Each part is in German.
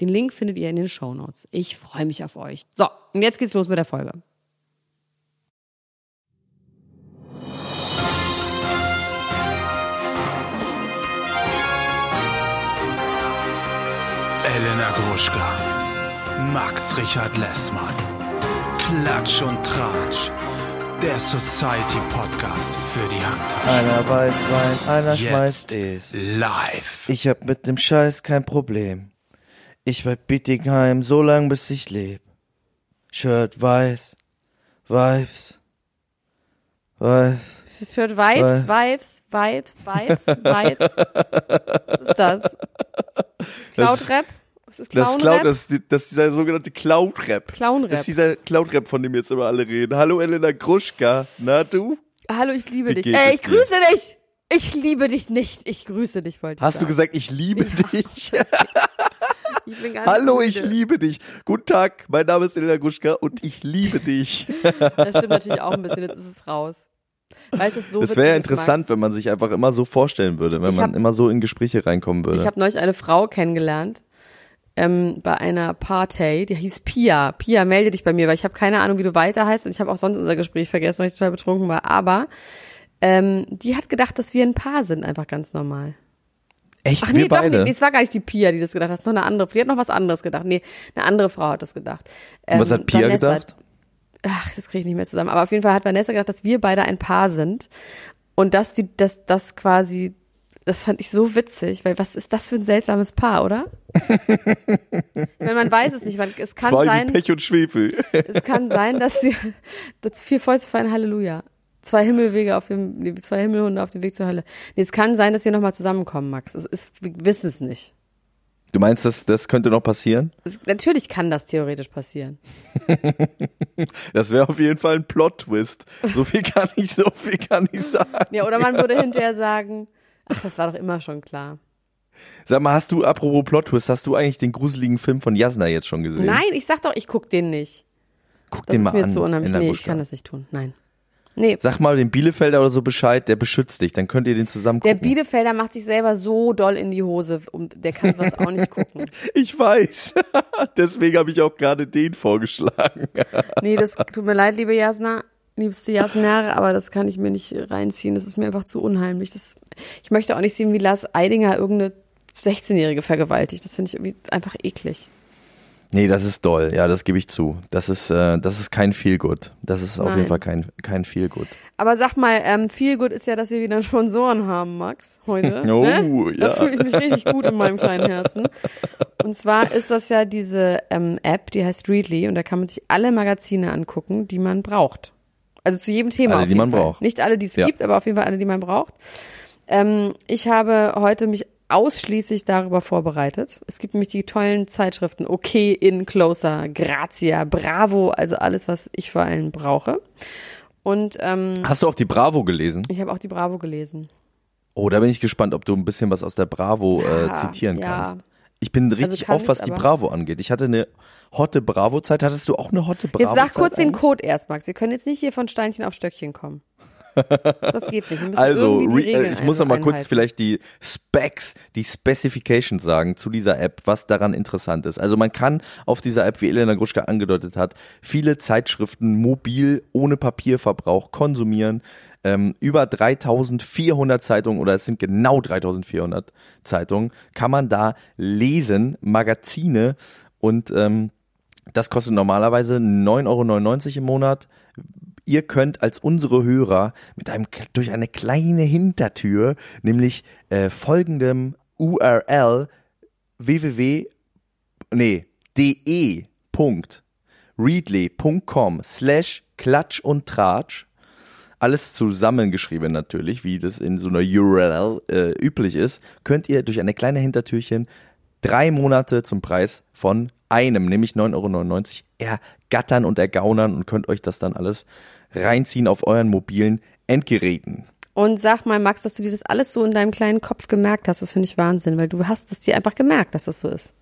Den Link findet ihr in den Show Notes. Ich freue mich auf euch. So, und jetzt geht's los mit der Folge. Elena Gruschka, Max Richard Lessmann, Klatsch und Tratsch, der Society Podcast für die Handtasche. Einer weiß Wein, einer Jetzt schmeißt es. live. Ich hab mit dem Scheiß kein Problem. Ich bleib Bietigheim so lang bis ich leb. Shirt weiß, Vibes, weiß. Shirt Vibes, Vibes, Vibes, Vibes, Vibes. Was ist das? Cloud-Rap? Was ist Das ist, Cloud, Clown-Rap? das, das ist dieser sogenannte Cloud-Rap. Clown-Rap. Das ist dieser Cloud-Rap, von dem jetzt immer alle reden. Hallo Elena Gruschka, na du? Hallo, ich liebe dich. Ey, ich grüße dich. Ich liebe dich nicht. Ich grüße dich, wollte ich Hast du sagen. gesagt, ich liebe dich? Ich bin ganz Hallo, müde. ich liebe dich. Guten Tag, mein Name ist Elena Gruschka und ich liebe dich. Das stimmt natürlich auch ein bisschen, jetzt ist es raus. Weißt du, es so witzig wäre interessant, wenn man sich einfach immer so vorstellen würde, wenn Ich man hab- immer so in Gespräche reinkommen würde. Ich habe neulich eine Frau kennengelernt ähm, bei einer Party, die hieß Pia. Pia, melde dich bei mir, weil ich habe keine Ahnung, wie du weiter heißt und ich habe auch sonst unser Gespräch vergessen, weil ich total betrunken war. Aber ähm, die hat gedacht, dass wir ein Paar sind, einfach ganz normal. Echt, Ach wir nee, doch, beide? nee, es war gar nicht die Pia, die das gedacht hat, noch eine andere. Die hat noch was anderes gedacht. Nee, eine andere Frau hat das gedacht. Und was Ähm, hat Pia Vanessa gedacht? ach, das kriege ich nicht mehr zusammen. Aber auf jeden Fall hat Vanessa gedacht, dass wir beide ein Paar sind und dass die, dass das quasi, das fand ich so witzig, weil was ist das für ein seltsames Paar, oder? Wenn man weiß es nicht, man, es kann Zwei sein, Pech und Schwefel. es kann sein, dass sie, das vier Fäuste für ein Halleluja. Zwei Himmelwege auf dem, nee, zwei Himmelhunde auf dem Weg zur Hölle. Nee, es kann sein, dass wir nochmal zusammenkommen, Max. Es ist, wir wissen es nicht. Du meinst, das, das könnte noch passieren? Es, natürlich kann das theoretisch passieren. Das wäre auf jeden Fall ein Plot-Twist. So viel kann ich, so viel kann ich sagen. Ja, oder man würde hinterher sagen, ach, das war doch immer schon klar. Sag mal, hast du, apropos Plot-Twist, hast du eigentlich den gruseligen Film von Jasna jetzt schon gesehen? Nein, ich sag doch, ich guck den nicht. Guck Das den ist mal mir an. zu unheimlich. Nee, ich kann das nicht tun. Nein. Nee. Sag mal dem Bielefelder oder so Bescheid, der beschützt dich, dann könnt ihr den zusammen Der gucken. Bielefelder macht sich selber so doll in die Hose, und der kann sowas auch nicht gucken. ich weiß. Deswegen habe ich auch gerade den vorgeschlagen. Nee, das tut mir leid, liebe Jasna, liebste Jasna, aber das kann ich mir nicht reinziehen. Das ist mir einfach zu unheimlich. Das, ich möchte auch nicht sehen, wie Lars Eidinger irgendeine 16-Jährige vergewaltigt. Das finde ich irgendwie einfach eklig. Nee, das ist doll. Ja, das gebe ich zu. Das ist, äh, das ist kein Feelgood. Das ist auf Nein. jeden Fall kein, kein Feelgood. Aber sag mal, ähm, gut ist ja, dass wir wieder Sponsoren haben, Max, heute. Oh, ne? Da ja. fühle ich mich richtig gut in meinem kleinen Herzen. Und zwar ist das ja diese ähm, App, die heißt Readly und da kann man sich alle Magazine angucken, die man braucht. Also zu jedem Thema. Alle, auf die man Fall. braucht. Nicht alle, die es Ja. gibt, aber auf jeden Fall alle, die man braucht. Ähm, ich habe heute mich ausschließlich darüber vorbereitet. Es gibt nämlich die tollen Zeitschriften Okay, In, Closer, Grazia, Bravo, also alles, was ich vor allem brauche. Und ähm, Hast du auch die Bravo gelesen? ich habe auch die Bravo gelesen. Oh, da bin ich gespannt, ob du ein bisschen was aus der Bravo äh, Ja, zitieren ja. kannst. Ich bin richtig kann auf, was die Bravo angeht. Ich hatte eine hotte Bravo-Zeit. Hattest du auch eine hotte Bravo-Zeit? Jetzt sag kurz den eigentlich? Code erst, Max. Wir können jetzt nicht hier von Steinchen auf Stöckchen kommen. Das geht nicht. Also, ich muss noch mal kurz vielleicht die Specs, die Specifications sagen zu dieser App, was daran interessant ist. Also man kann auf dieser App, wie Elena Gruschka angedeutet hat, viele Zeitschriften mobil ohne Papierverbrauch konsumieren. Ähm, über 3400 Zeitungen oder es sind genau 3400 Zeitungen, kann man da lesen, Magazine und ähm, das kostet normalerweise 9,99 Euro im Monat. Ihr könnt als unsere Hörer mit einem durch eine kleine Hintertür, nämlich äh, folgendem URL www nee de.readly.com slash klatsch und tratsch. Alles zusammengeschrieben natürlich, wie das in so einer URL äh, üblich ist, könnt ihr durch eine kleine Hintertürchen drei Monate zum Preis von einem, nämlich 9,99 Euro, ergattern und ergaunern und könnt euch das dann alles reinziehen auf euren mobilen Endgeräten. Und sag mal, Max, dass du dir das alles so in deinem kleinen Kopf gemerkt hast, das finde ich Wahnsinn, weil du hast es dir einfach gemerkt, dass das so ist.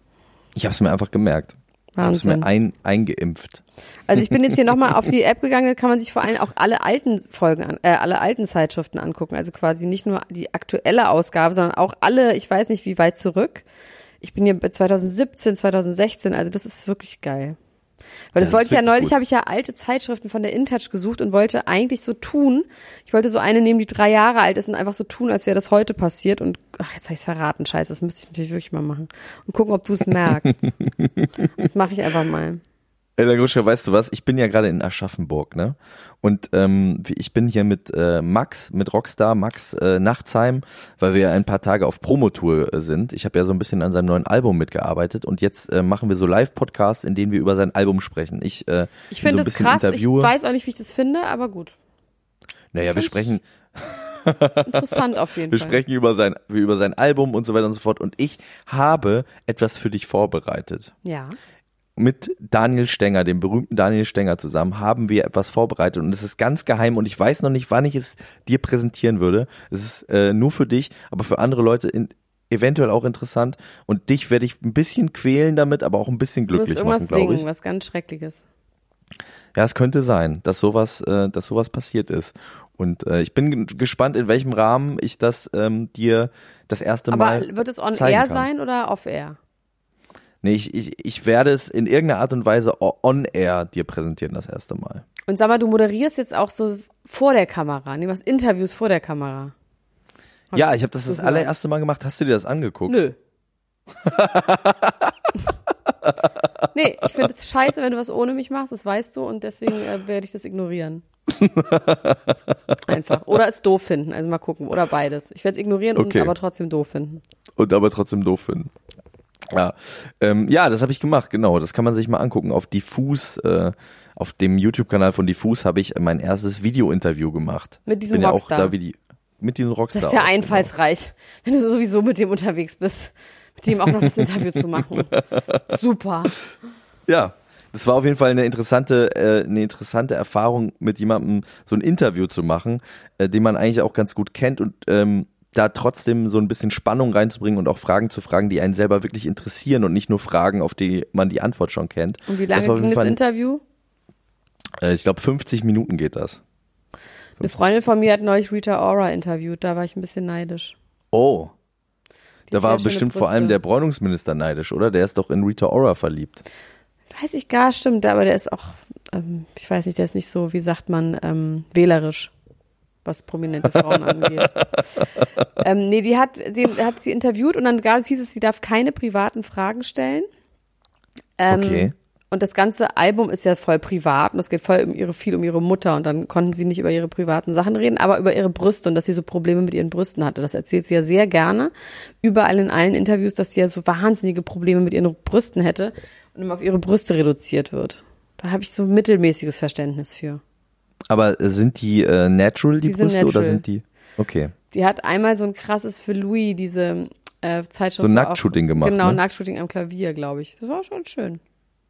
Ich habe es mir einfach gemerkt. Ich habe es Wahnsinn. mir ein, eingeimpft. Also ich bin jetzt hier nochmal auf die App gegangen, da kann man sich vor allem auch alle alten Folgen, an, äh, alle alten Zeitschriften angucken. Also quasi nicht nur die aktuelle Ausgabe, sondern auch alle, ich weiß nicht wie weit zurück. Ich bin hier bei 2017, 2016, also das ist wirklich geil. Weil das, Das wollte ich ja neulich, habe ich ja alte Zeitschriften von der InTouch gesucht und wollte eigentlich so tun. Ich wollte so eine nehmen, die drei Jahre alt ist und einfach so tun, als wäre das heute passiert. Und ach, jetzt habe ich es verraten, scheiße, das müsste ich natürlich wirklich mal machen. Und gucken, ob du es merkst. das mache ich einfach mal. Ella Gruschka, weißt du was? Ich bin ja gerade in Aschaffenburg, ne? Und ähm, ich bin hier mit äh, Max, mit Rockstar Max äh, Nachtsheim, weil wir ein paar Tage auf Promotour äh, sind. Ich habe ja so ein bisschen an seinem neuen Album mitgearbeitet und jetzt äh, machen wir so Live-Podcasts, in denen wir über sein Album sprechen. Ich, äh, Ich finde so das krass. Ich interviewe. weiß auch nicht, wie ich das finde, aber gut. naja, wir find's- sprechen, Interessant auf jeden wir Fall. sprechen über sein, über sein Album und so weiter und so fort. Und ich habe etwas für dich vorbereitet. Ja. Mit Daniel Stenger, dem berühmten Daniel Stenger zusammen, haben wir etwas vorbereitet und es ist ganz geheim und ich weiß noch nicht, wann ich es dir präsentieren würde. Es ist äh, nur für dich, aber für andere Leute in, eventuell auch interessant und dich werde ich ein bisschen quälen damit, aber auch ein bisschen Du musst glücklich irgendwas machen, singen, was ganz Schreckliches. Ja, es könnte sein, dass sowas, äh, dass sowas passiert ist. Und äh, ich bin gespannt, in welchem Rahmen ich das ähm, dir das erste Aber Mal. wird es on air sein oder off air? Nee, ich, ich, ich werde es in irgendeiner Art und Weise on air dir präsentieren das erste Mal. Und sag mal, du moderierst jetzt auch so vor der Kamera, ne, machst Interviews vor der Kamera. Hab Ja, ich habe das das allererste Mal gemacht. Hast du dir das angeguckt? Nö. nee, ich finde es scheiße, wenn du was ohne mich machst, das weißt du und deswegen äh, werde ich das ignorieren. Einfach. Oder es doof finden, also mal gucken. Oder beides. Ich werde es ignorieren Okay. und aber trotzdem doof finden. Und aber trotzdem doof finden. Ja, ähm, ja, das habe ich gemacht, genau. Das kann man sich mal angucken. Auf Diffus, äh, auf dem YouTube-Kanal von Diffus habe ich mein erstes Video-Interview gemacht. Mit diesem Bin ja auch Rockstar. da wie die, mit diesem Rockstar. Das ist ja auch, genau. einfallsreich, wenn du sowieso mit dem unterwegs bist, mit dem auch noch das Interview zu machen. Super. Ja, das war auf jeden Fall eine interessante, äh, eine interessante Erfahrung, mit jemandem so ein Interview zu machen, äh, den man eigentlich auch ganz gut kennt und ähm, da trotzdem so ein bisschen Spannung reinzubringen und auch Fragen zu fragen, die einen selber wirklich interessieren und nicht nur Fragen, auf die man die Antwort schon kennt. Und wie Das lange auf ging das Interview? Äh, ich glaube, 50 Minuten geht das. Eine Freundin von mir hat neulich Rita Ora interviewt, da war ich ein bisschen neidisch. Oh. Die Da war bestimmt vor allem der Bräunungsminister neidisch, oder? Der ist doch in Rita Ora verliebt. Weiß ich gar, stimmt, aber der ist auch, ähm, ich weiß nicht, der ist nicht so, wie sagt man, ähm, wählerisch, was prominente Frauen angeht. ähm, nee, die hat, den hat sie interviewt und dann gab es, hieß es, sie darf keine privaten Fragen stellen. Ähm, Okay. Und das ganze Album ist ja voll privat und es geht voll um ihre, viel um ihre Mutter und dann konnten sie nicht über ihre privaten Sachen reden, aber über ihre Brüste und dass sie so Probleme mit ihren Brüsten hatte. Das erzählt sie ja sehr gerne. Überall in allen Interviews, dass sie ja so wahnsinnige Probleme mit ihren Brüsten hätte und immer auf ihre Brüste reduziert wird. Da habe ich so mittelmäßiges Verständnis für. Aber sind die äh, natural, die, Die Brüste, oder natural. sind die? Okay. Die hat einmal so ein krasses für Louis, diese äh, Zeitschrift. So ein Nacktshooting auch, gemacht, Genau, ne? Nacktshooting am Klavier, glaube ich. Das war schon schön.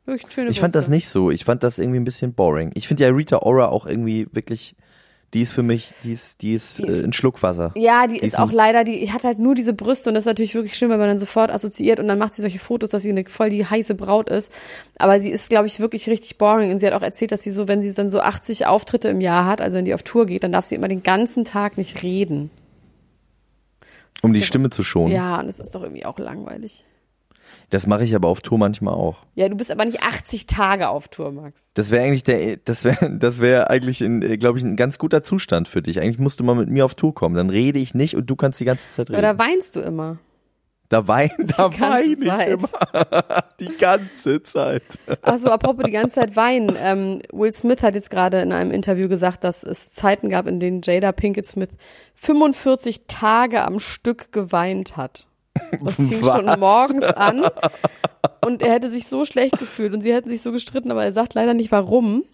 Wirklich schöne Ich fand das Brüste. nicht so. Ich fand das irgendwie ein bisschen boring. Ich finde ja Rita Ora auch irgendwie wirklich, die ist für mich, die ist, die ist, Die ist- äh, ein Schluckwasser. Ja, die, Die ist ist auch leider, die hat halt nur diese Brüste und das ist natürlich wirklich schlimm, wenn man dann sofort assoziiert und dann macht sie solche Fotos, dass sie eine voll die heiße Braut ist. Aber sie ist, glaube ich, wirklich richtig boring und sie hat auch erzählt, dass sie so, wenn sie dann so 80 Auftritte im Jahr hat, also wenn die auf Tour geht, dann darf sie immer den ganzen Tag nicht reden. Das Um ist die doch- Stimme zu schonen. Ja, und das ist doch irgendwie auch langweilig. Das mache ich aber auf Tour manchmal auch. Ja, du bist aber nicht 80 Tage auf Tour, Max. Das wäre eigentlich der, das wäre, das wäre eigentlich, glaube ich, ein ganz guter Zustand für dich. Eigentlich musst du mal mit mir auf Tour kommen. Dann rede ich nicht und du kannst die ganze Zeit reden. Oder weinst du immer? da wein, da weine ich Zeit. immer. die ganze Zeit. Ach so, apropos die ganze Zeit weinen. Ähm, Will Smith hat jetzt gerade in einem Interview gesagt, dass es Zeiten gab, in denen Jada Pinkett Smith 45 Tage am Stück geweint hat. Das fing schon Was? morgens an. Und er hätte sich so schlecht gefühlt und sie hätten sich so gestritten, aber er sagt leider nicht warum.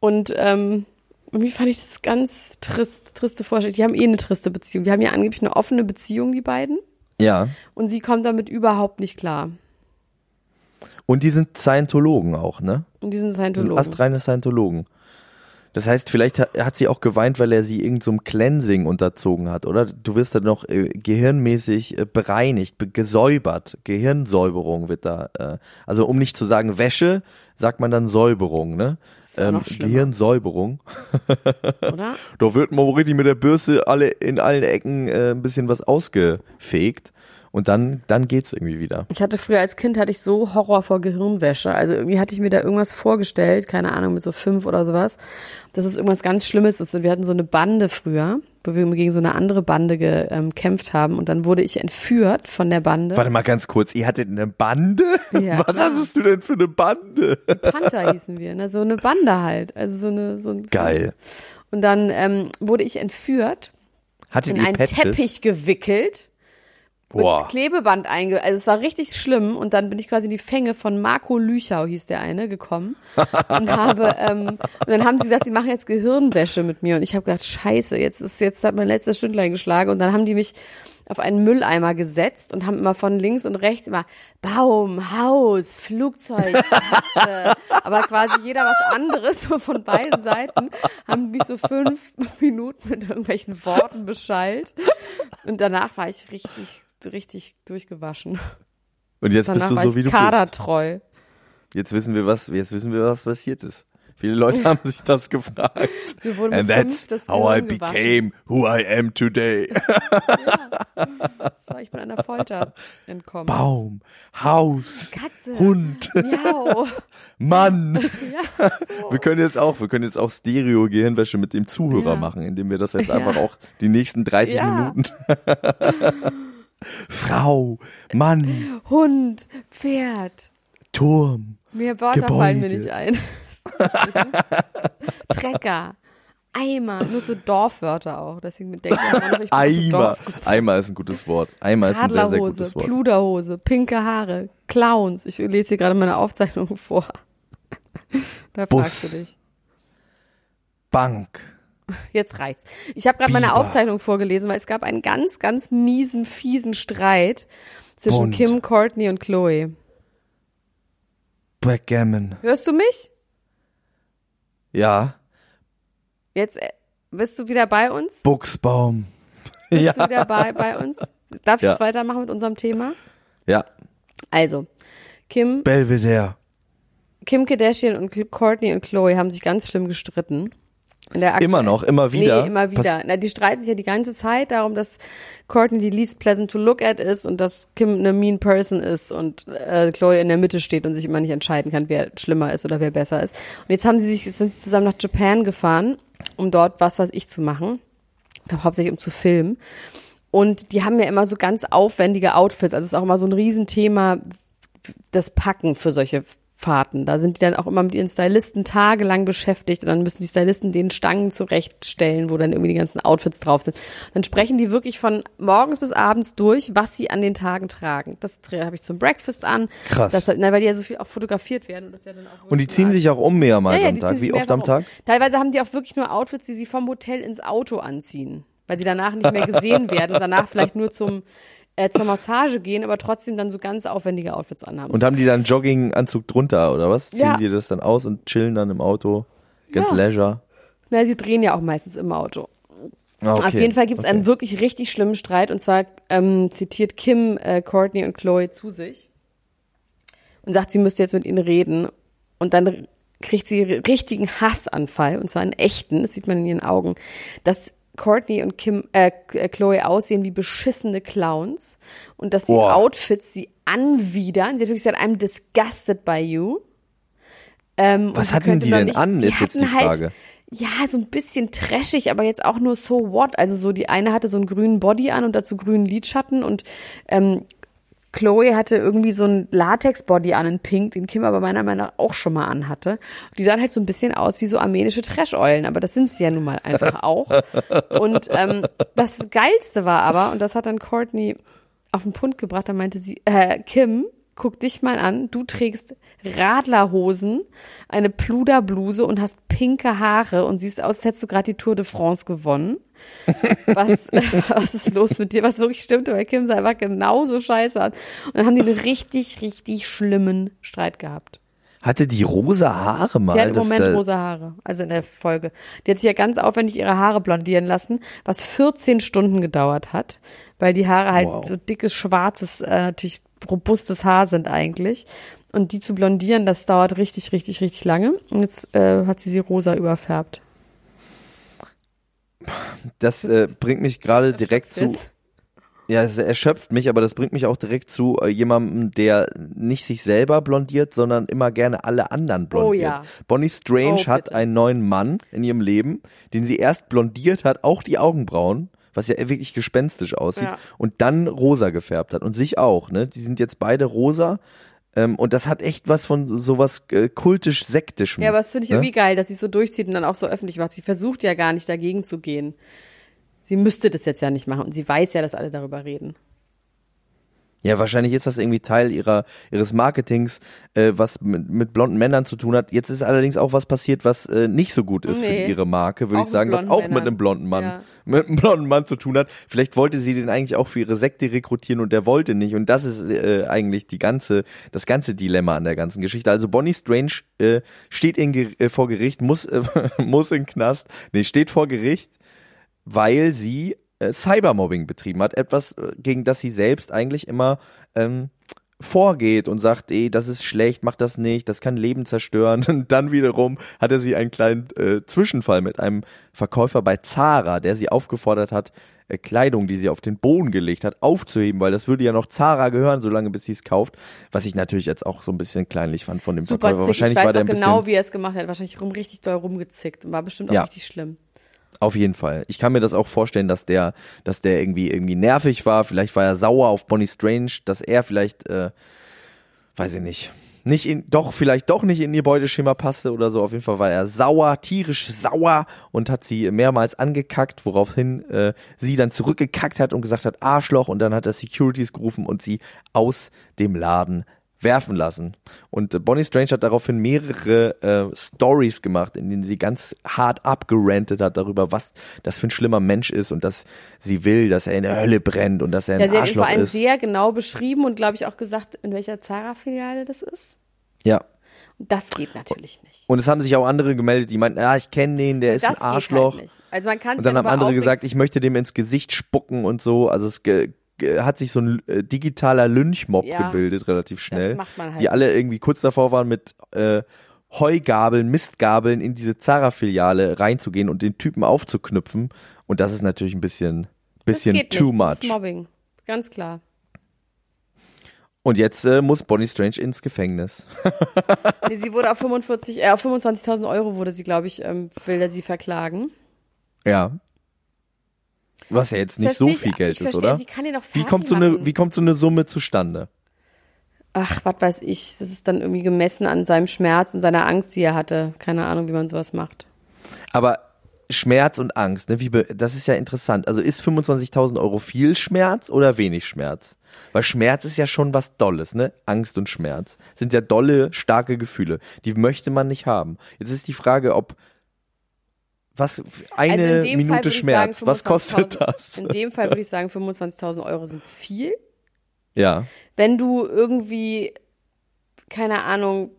Und ähm, irgendwie fand ich das ganz trist, triste Vorstellung. Die haben eh eine triste Beziehung. Die haben ja angeblich eine offene Beziehung, die beiden. Ja. Und sie kommt damit überhaupt nicht klar. Und die sind Scientologen auch, ne? Und die sind Die sind Scientologen. astreine Scientologen. Das heißt, vielleicht hat, sie auch geweint, weil er sie irgendeinem so Cleansing unterzogen hat, oder? Du wirst dann noch äh, gehirnmäßig äh, bereinigt, be gesäubert. Gehirnsäuberung wird da. Äh, also um nicht zu sagen Wäsche, sagt man dann Säuberung, ne? schlimmer. Gehirnsäuberung. oder? Da wird mal richtig mit der Bürste alle in allen Ecken äh, ein bisschen was ausgefegt. Und dann, dann geht's irgendwie wieder. Ich hatte früher als Kind hatte ich so Horror vor Gehirnwäsche. Also irgendwie hatte ich mir da irgendwas vorgestellt, keine Ahnung, mit so fünf oder sowas, dass es irgendwas ganz Schlimmes ist. Und wir hatten so eine Bande früher, wo wir gegen so eine andere Bande gekämpft haben. Und dann wurde ich entführt von der Bande. Warte mal ganz kurz, ihr hattet eine Bande? Ja, was hattest du denn für eine Bande? Panther hießen wir, ne? So eine Bande halt. Also so eine, so ein. Geil. Und dann ähm, wurde ich entführt, Hattet in einen Patches? Teppich gewickelt. Boah. mit Klebeband einge... Also es war richtig schlimm und dann bin ich quasi in die Fänge von Marco Lüchau, hieß der eine, gekommen und habe... Ähm, und dann haben sie gesagt, sie machen jetzt Gehirnwäsche mit mir und ich habe gedacht, scheiße, jetzt ist jetzt hat mein letztes Stündlein geschlagen und dann haben die mich auf einen Mülleimer gesetzt und haben immer von links und rechts immer Baum, Haus, Flugzeug, Katze, aber quasi jeder was anderes, so von beiden Seiten, haben mich so fünf Minuten mit irgendwelchen Worten beschallt und danach war ich richtig, richtig durchgewaschen. Und jetzt Danach bist du so wie du bist. kadertreu. Jetzt wissen wir was, jetzt wissen wir was passiert ist. Viele Leute haben sich das gefragt. And that's fünf das how I gewaschen. became who I am today. Ich bin einer Folter entkommen. Baum, Haus, Katze. Hund, Miau. Mann. Ja, so. Wir können jetzt auch, wir können jetzt auch Stereo-Gehirnwäsche mit dem Zuhörer Ja. machen, indem wir das jetzt Ja. einfach auch die nächsten 30 Ja. Minuten. Frau, Mann, Hund, Pferd. Turm. Mehr Wörter fallen mir nicht ein. Trecker, Eimer, nur so Dorfwörter auch. Deswegen denke ich immer noch, ich Eimer. Dorf. Eimer ist ein gutes Wort. Eimer ist ein sehr, sehr gutes Wort. Pluderhose, pinke Haare, Clowns. Ich lese hier gerade meine Aufzeichnung vor. Da Bus. fragst du dich. Bank. Jetzt reicht's. Ich habe gerade meine. Aufzeichnung vorgelesen, weil es gab einen ganz, ganz miesen, fiesen Streit zwischen Bunt. Kim, Courtney und Chloe. Backgammon. Hörst du mich? Ja. Jetzt äh, bist du wieder bei uns? Buchsbaum. Bist Ja. du wieder bei, bei uns? Darf ich Ja. jetzt weitermachen mit unserem Thema? Ja. Also, Kim, Belvedere. Kim Kardashian und Courtney und Chloe haben sich ganz schlimm gestritten. In der Immer noch, immer wieder. Nee, immer wieder. Na, die streiten sich ja die ganze Zeit darum, dass Courtney die least pleasant to look at ist und dass Kim eine mean person ist und äh, Chloe in der Mitte steht und sich immer nicht entscheiden kann, wer schlimmer ist oder wer besser ist. Und jetzt haben sie sich, jetzt sind sie zusammen nach Japan gefahren, um dort was weiß ich zu machen. Glaube, hauptsächlich um zu filmen. Und die haben ja immer so ganz aufwendige Outfits. Also es ist auch immer so ein Riesenthema, das Packen für solche Fahrten. Da sind die dann auch immer mit ihren Stylisten tagelang beschäftigt und dann müssen die Stylisten den Stangen zurechtstellen, wo dann irgendwie die ganzen Outfits drauf sind. Dann sprechen die wirklich von morgens bis abends durch, was sie an den Tagen tragen. Das habe ich zum Breakfast an. Krass. Das, na, weil die ja so viel auch fotografiert werden. Und, das ja dann auch Und die ziehen nur- sich auch um mehrmals ja, ja, am Tag. Wie oft am um. Tag? Teilweise haben die auch wirklich nur Outfits, die sie vom Hotel ins Auto anziehen, weil sie danach nicht mehr gesehen werden und danach vielleicht nur zum äh, zur Massage gehen, aber trotzdem dann so ganz aufwendige Outfits anhaben. Und haben die dann einen Jogginganzug drunter oder was? Ziehen Ja. die das dann aus und chillen dann im Auto? Ganz Ja. leisure. Na, sie drehen ja auch meistens im Auto. Ah, okay. Auf jeden Fall gibt es okay. einen wirklich richtig schlimmen Streit und zwar ähm, zitiert Kim äh, Courtney und Chloe zu sich und sagt, sie müsste jetzt mit ihnen reden und dann kriegt sie richtigen Hassanfall und zwar einen echten, das sieht man in ihren Augen, dass Courtney und Kim, äh, Chloe aussehen wie beschissene Clowns und dass die Boah. Outfits sie anwidern. Sie hat wirklich gesagt, I'm disgusted by you. Ähm, Was hatten die denn nicht- an, die ist jetzt die halt, Frage. ja, so ein bisschen trashig, aber jetzt auch nur so what. Also so die eine hatte so einen grünen Body an und dazu grünen Lidschatten und ähm, Chloe hatte irgendwie so einen Latex-Body an in Pink, den Kim aber meiner Meinung nach auch schon mal anhatte. Die sahen halt so ein bisschen aus wie so armenische Trash-Eulen, aber das sind sie ja nun mal einfach auch. Und ähm, das Geilste war aber, und das hat dann Courtney auf den Punkt gebracht, da meinte sie, äh, Kim, guck dich mal an, du trägst Radlerhosen, eine Pluderbluse und hast pinke Haare und siehst aus, als hättest du gerade die Tour de France gewonnen. Was, was ist los mit dir? Was wirklich stimmt, weil Kim sah einfach genauso scheiße an. Und dann haben die einen richtig, richtig schlimmen Streit gehabt. Hatte die rosa Haare mal? Die hat im Moment rosa Haare, also in der Folge. Die hat sich ja ganz aufwendig ihre Haare blondieren lassen, was 14 Stunden gedauert hat, weil die Haare halt Wow. so dickes, schwarzes, äh, natürlich robustes Haar sind eigentlich. Und die zu blondieren, das dauert richtig, richtig, richtig lange. Und jetzt äh, hat sie sie rosa überfärbt. Das äh, bringt mich gerade direkt zu. Jetzt? Ja, es erschöpft mich, aber das bringt mich auch direkt zu äh, jemandem, der nicht sich selber blondiert, sondern immer gerne alle anderen blondiert. Oh ja. Bonnie Strange Oh, hat einen neuen Mann in ihrem Leben, den sie erst blondiert hat, auch die Augenbrauen, was ja wirklich gespenstisch aussieht, Ja. und dann rosa gefärbt hat und sich auch. Ne, die sind jetzt beide rosa. Ähm, und das hat echt was von sowas äh, kultisch-sektischem. Ja, aber das finde ich ne? irgendwie geil, dass sie es so durchzieht und dann auch so öffentlich macht. Sie versucht ja gar nicht dagegen zu gehen. Sie müsste das jetzt ja nicht machen und sie weiß ja, dass alle darüber reden. Ja, wahrscheinlich ist das irgendwie Teil ihrer ihres Marketings, äh, was mit, mit blonden Männern zu tun hat. Jetzt ist allerdings auch was passiert, was äh, nicht so gut ist Nee. für ihre Marke, würde ich sagen, mit was auch mit Männern. einem blonden Mann, Ja. mit einem blonden Mann zu tun hat. Vielleicht wollte sie den eigentlich auch für ihre Sekte rekrutieren und der wollte nicht. Und das ist äh, eigentlich die ganze, das ganze Dilemma an der ganzen Geschichte. Also Bonnie Strange äh, steht in, äh, vor Gericht, muss äh, muss in Knast, nee, steht vor Gericht, weil sie Cybermobbing betrieben hat, etwas, äh, gegen das sie selbst eigentlich immer ähm, vorgeht und sagt, ey, das ist schlecht, mach das nicht, das kann Leben zerstören. Und dann wiederum hatte sie einen kleinen äh, Zwischenfall mit einem Verkäufer bei Zara, der sie aufgefordert hat, äh, Kleidung, die sie auf den Boden gelegt hat, aufzuheben, weil das würde ja noch Zara gehören, solange bis sie es kauft. Was ich natürlich jetzt auch so ein bisschen kleinlich fand von dem Super Verkäufer. zick. Wahrscheinlich ich war weiß der auch genau, wie er es gemacht hat. Wahrscheinlich rum, richtig doll rumgezickt und war bestimmt auch Ja. richtig schlimm. Auf jeden Fall. Ich kann mir das auch vorstellen, dass der, dass der irgendwie irgendwie nervig war. Vielleicht war er sauer auf Bonnie Strange, dass er vielleicht, äh, weiß ich nicht, nicht in, doch vielleicht doch nicht in ihr Beuteschema passte oder so. Auf jeden Fall war er sauer, tierisch sauer und hat sie mehrmals angekackt, woraufhin äh, sie dann zurückgekackt hat und gesagt hat Arschloch und dann hat er Securities gerufen und sie aus dem Laden werfen lassen. Und äh, Bonnie Strange hat daraufhin mehrere äh, Stories gemacht, in denen sie ganz hart abgerantet hat darüber, was das für ein schlimmer Mensch ist und dass sie will, dass er in der Hölle brennt und dass er Ja, ein sie hat ihn vor Arschloch allem sehr genau beschrieben und glaube ich auch gesagt, in welcher Zara-Filiale das ist. Ja. Das geht natürlich nicht. Und es haben sich auch andere gemeldet, die meinten, ja, ich kenne den, der ist das ein Arschloch. Geht halt. Also man kann Und dann haben andere gesagt, ich möchte dem ins Gesicht spucken und so. Also es hat sich so ein äh, digitaler Lynchmob Ja, gebildet, relativ schnell. macht man halt die alle irgendwie kurz davor waren, mit äh, Heugabeln, Mistgabeln in diese Zara-Filiale reinzugehen und den Typen aufzuknüpfen. Und das ist natürlich ein bisschen, bisschen das too nicht. Das much. ist Mobbing. Ganz klar. Und jetzt äh, muss Bonnie Strange ins Gefängnis. Nee, sie wurde auf 45, äh, auf 25.000 Euro wurde sie, glaube ich, ähm, will er sie verklagen. ja. Was ja jetzt nicht so Versteh ich- viel Geld ich ist, verstehe, oder? sie kann ihn doch Wie fertig kommt so eine, machen. wie kommt so eine Summe zustande? Ach, was weiß ich. Das ist dann irgendwie gemessen an seinem Schmerz und seiner Angst, die er hatte. Keine Ahnung, wie man sowas macht. Aber Schmerz und Angst, ne, wie be das ist ja interessant. Also ist 25.000 Euro viel Schmerz oder wenig Schmerz? Weil Schmerz ist ja schon was Dolles, ne? Angst und Schmerz sind ja dolle, starke Gefühle. Die möchte man nicht haben. Jetzt ist die Frage, ob was eine also Minute Schmerz, sagen, was kostet 25.000 das? In dem Fall würde ich sagen, 25.000 Euro sind viel. Ja, Wenn du irgendwie, keine Ahnung,